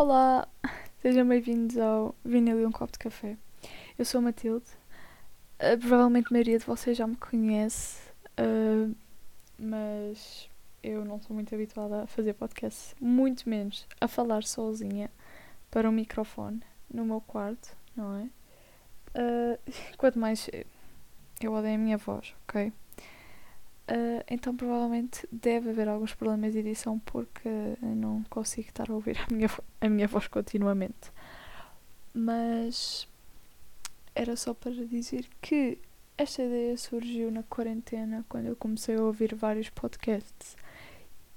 Olá, sejam bem-vindos ao Vinil e um Copo de Café. Eu sou a Matilde. Uh, provavelmente a maioria de vocês já me conhece, uh, mas eu não sou muito habituada a fazer podcast, muito menos a falar sozinha para um microfone no meu quarto, não é? Uh, quanto mais eu odeio a minha voz, ok? Uh, então provavelmente deve haver alguns problemas de edição porque não consigo estar a ouvir a minha, a minha voz continuamente. Mas era só para dizer que esta ideia surgiu na quarentena quando eu comecei a ouvir vários podcasts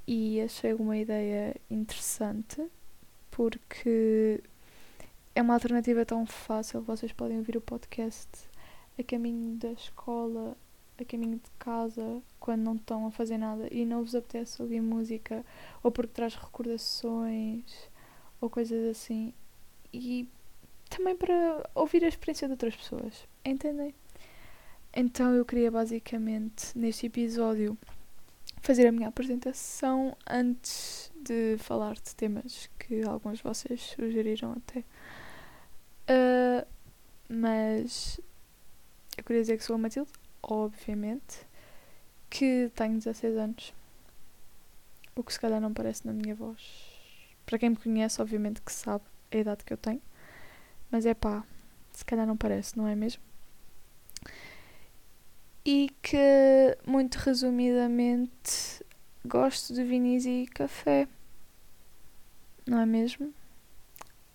e achei uma ideia interessante porque é uma alternativa tão fácil. Vocês podem ouvir o podcast a caminho da escola, a caminho de casa, quando não estão a fazer nada e não vos apetece ouvir música, ou porque traz recordações, ou coisas assim. E também para ouvir a experiência de outras pessoas, entendem? Então eu queria basicamente, neste episódio, fazer a minha apresentação antes de falar de temas que alguns de vocês sugeriram até. Uh, mas eu queria dizer que sou a Matilde, obviamente, que tenho 16 anos. O que se calhar não parece na minha voz. Para quem me conhece, obviamente que sabe a idade que eu tenho. Mas é pá, se calhar não parece, não é mesmo? E que, muito resumidamente, gosto de vinis e café. Não é mesmo?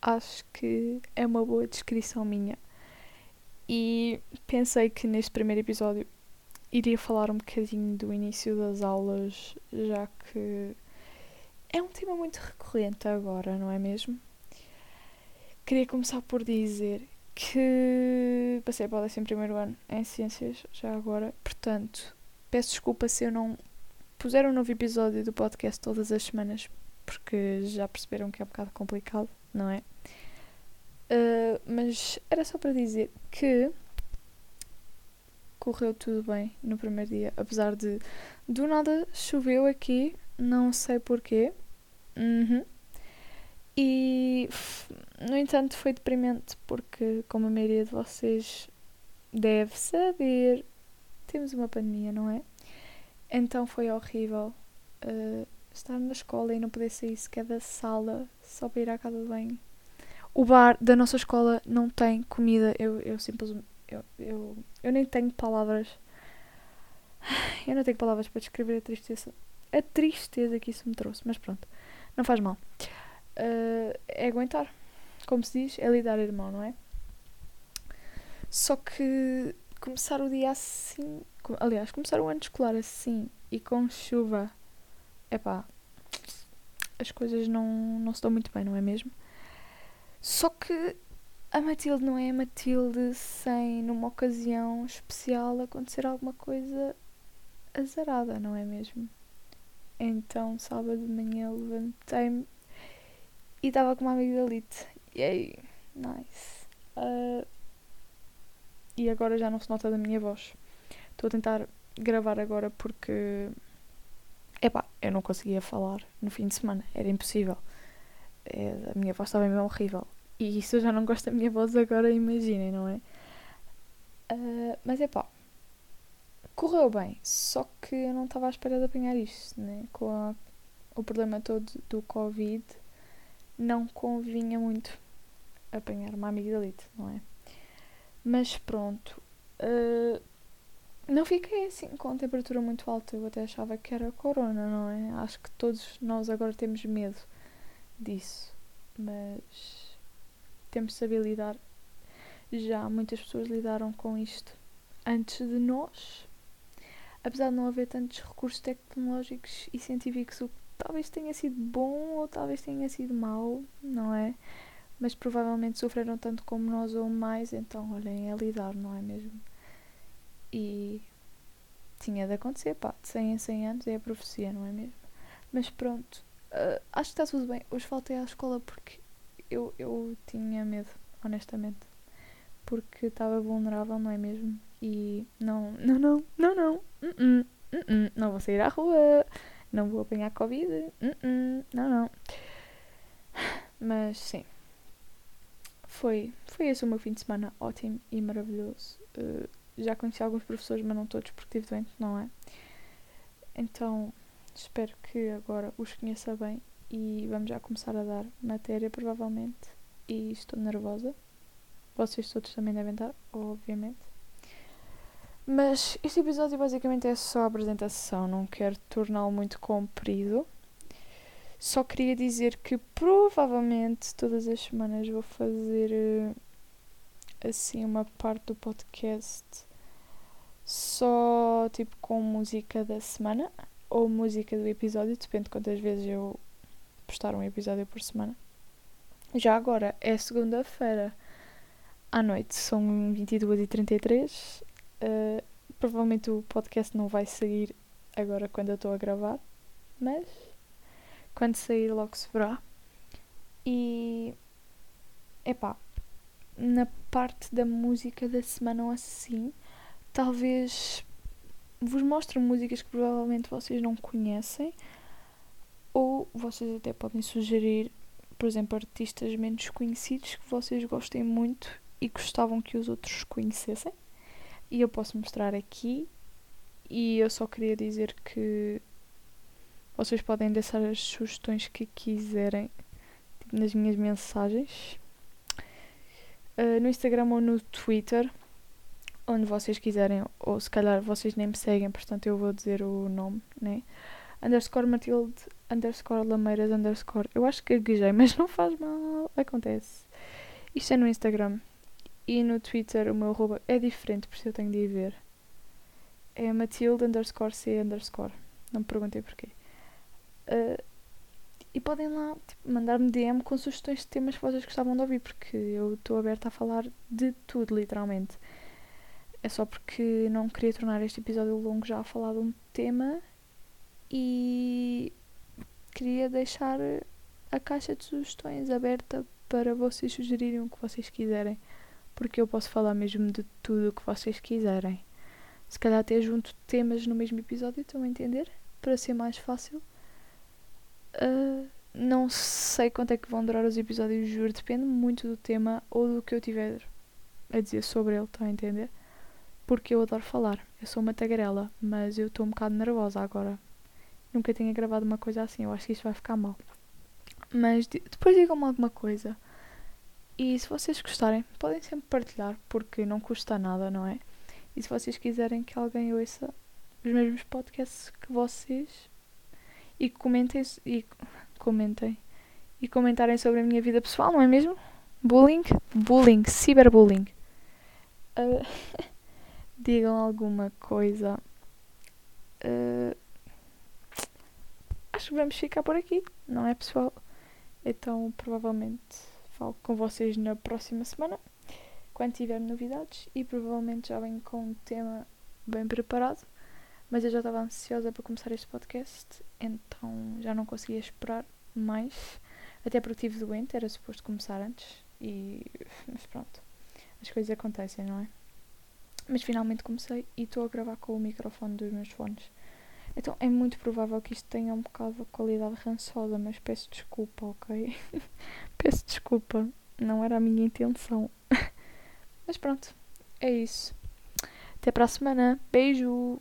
Acho que é uma boa descrição minha. E pensei que neste primeiro episódio iria falar um bocadinho do início das aulas, já que é um tema muito recorrente agora, não é mesmo? Queria começar por dizer que passei para o 11 ano em Ciências, já agora, portanto, peço desculpa se eu não puser um novo episódio do podcast todas as semanas, porque já perceberam que é um bocado complicado, não é? Uh, mas era só para dizer que correu tudo bem no primeiro dia, apesar de do nada choveu aqui, não sei porquê. Uhum. E no entanto foi deprimente porque, como a maioria de vocês deve saber, temos uma pandemia, não é? Então foi horrível uh, estar na escola e não poder sair sequer da sala só para ir à casa de banho o bar da nossa escola não tem comida. Eu, eu simplesmente. Eu, eu, eu nem tenho palavras. Eu não tenho palavras para descrever a tristeza. A tristeza que isso me trouxe. Mas pronto. Não faz mal. Uh, é aguentar. Como se diz, é lidar irmão, não é? Só que começar o dia assim. Aliás, começar o ano escolar assim e com chuva. é pá. As coisas não, não se dão muito bem, não é mesmo? Só que a Matilde não é a Matilde sem, numa ocasião especial, acontecer alguma coisa azarada, não é mesmo? Então, sábado de manhã, levantei-me e estava com uma amigdalite. Aí, nice. Uh, e agora já não se nota da minha voz. Estou a tentar gravar agora porque. Epá, eu não conseguia falar no fim de semana, era impossível. É, a minha voz estava mesmo horrível. E isso eu já não gosto da minha voz agora, imaginem, não é? Uh, mas é pá, correu bem, só que eu não estava à espera de apanhar isto, né? Com a, o problema todo do Covid, não convinha muito apanhar uma amigdalite, não é? Mas pronto, uh, não fiquei assim com a temperatura muito alta, eu até achava que era corona, não é? Acho que todos nós agora temos medo disso, mas temos de saber lidar. Já muitas pessoas lidaram com isto antes de nós, apesar de não haver tantos recursos tecnológicos e científicos, o que talvez tenha sido bom ou talvez tenha sido mau, não é? Mas provavelmente sofreram tanto como nós ou mais, então olhem, é lidar, não é mesmo? E tinha de acontecer, pá, de 100 em 100 anos é a profecia, não é mesmo? Mas pronto, uh, acho que está tudo bem. Hoje faltei à escola porque eu, eu tinha medo, honestamente. Porque estava vulnerável, não é mesmo? E não, não, não, não, não, uh -uh, uh não vou sair à rua, não vou apanhar Covid, não, não. Mas sim. Foi, foi esse o meu fim de semana ótimo e maravilhoso. Uh, já conheci alguns professores, mas não todos porque estive doente, não é? Então espero que agora os conheça bem e vamos já começar a dar matéria provavelmente. E estou nervosa. Vocês todos também devem estar, obviamente. Mas este episódio basicamente é só a apresentação, não quero torná-lo muito comprido. Só queria dizer que provavelmente todas as semanas vou fazer eh, assim uma parte do podcast só tipo com música da semana ou música do episódio, depende de quantas vezes eu postar um episódio por semana. Já agora é segunda-feira à noite, são 22h33. Uh, provavelmente o podcast não vai sair agora quando eu estou a gravar, mas quando sair, logo se verá. E. Epá, na parte da música da semana ou assim, talvez vos mostre músicas que provavelmente vocês não conhecem, ou vocês até podem sugerir, por exemplo, artistas menos conhecidos que vocês gostem muito e gostavam que os outros conhecessem. E eu posso mostrar aqui. E eu só queria dizer que vocês podem deixar as sugestões que quiserem tipo, nas minhas mensagens. Uh, no Instagram ou no Twitter, onde vocês quiserem, ou se calhar vocês nem me seguem, portanto eu vou dizer o nome, né? Underscore Matilde, underscore Lameiras, underscore. Eu acho que gaguejei, mas não faz mal, acontece. Isto é no Instagram. E no Twitter o meu arroba é diferente, por isso eu tenho de ir ver. É Matilde underscore C underscore. Não me perguntei porquê. Uh, e podem lá tipo, mandar-me DM com sugestões de temas que vocês gostavam de ouvir, porque eu estou aberta a falar de tudo, literalmente. É só porque não queria tornar este episódio longo já a falar de um tema e queria deixar a caixa de sugestões aberta para vocês sugerirem o que vocês quiserem, porque eu posso falar mesmo de tudo o que vocês quiserem. Se calhar até junto temas no mesmo episódio, estão a entender? Para ser mais fácil. Uh, não sei quanto é que vão durar os episódios, juro. Depende muito do tema ou do que eu tiver a dizer sobre ele, estão a entender? Porque eu adoro falar. Eu sou uma tagarela, mas eu estou um bocado nervosa agora. Nunca tinha gravado uma coisa assim. Eu acho que isto vai ficar mal. Mas depois digam-me alguma coisa. E se vocês gostarem, podem sempre partilhar, porque não custa nada, não é? E se vocês quiserem que alguém ouça os mesmos podcasts que vocês, e comentem e comentem e comentarem sobre a minha vida pessoal, não é mesmo? Bullying, bullying, ciberbullying. Uh, digam alguma coisa. Uh, vamos ficar por aqui, não é pessoal? Então provavelmente falo com vocês na próxima semana, quando tiver novidades, e provavelmente já venho com um tema bem preparado. Mas eu já estava ansiosa para começar este podcast, então já não conseguia esperar mais. Até porque estive doente, era suposto começar antes. E. Mas pronto. As coisas acontecem, não é? Mas finalmente comecei e estou a gravar com o microfone dos meus fones. Então é muito provável que isto tenha um bocado de qualidade rançosa, mas peço desculpa, ok? peço desculpa, não era a minha intenção. mas pronto, é isso. Até para a semana. Beijo!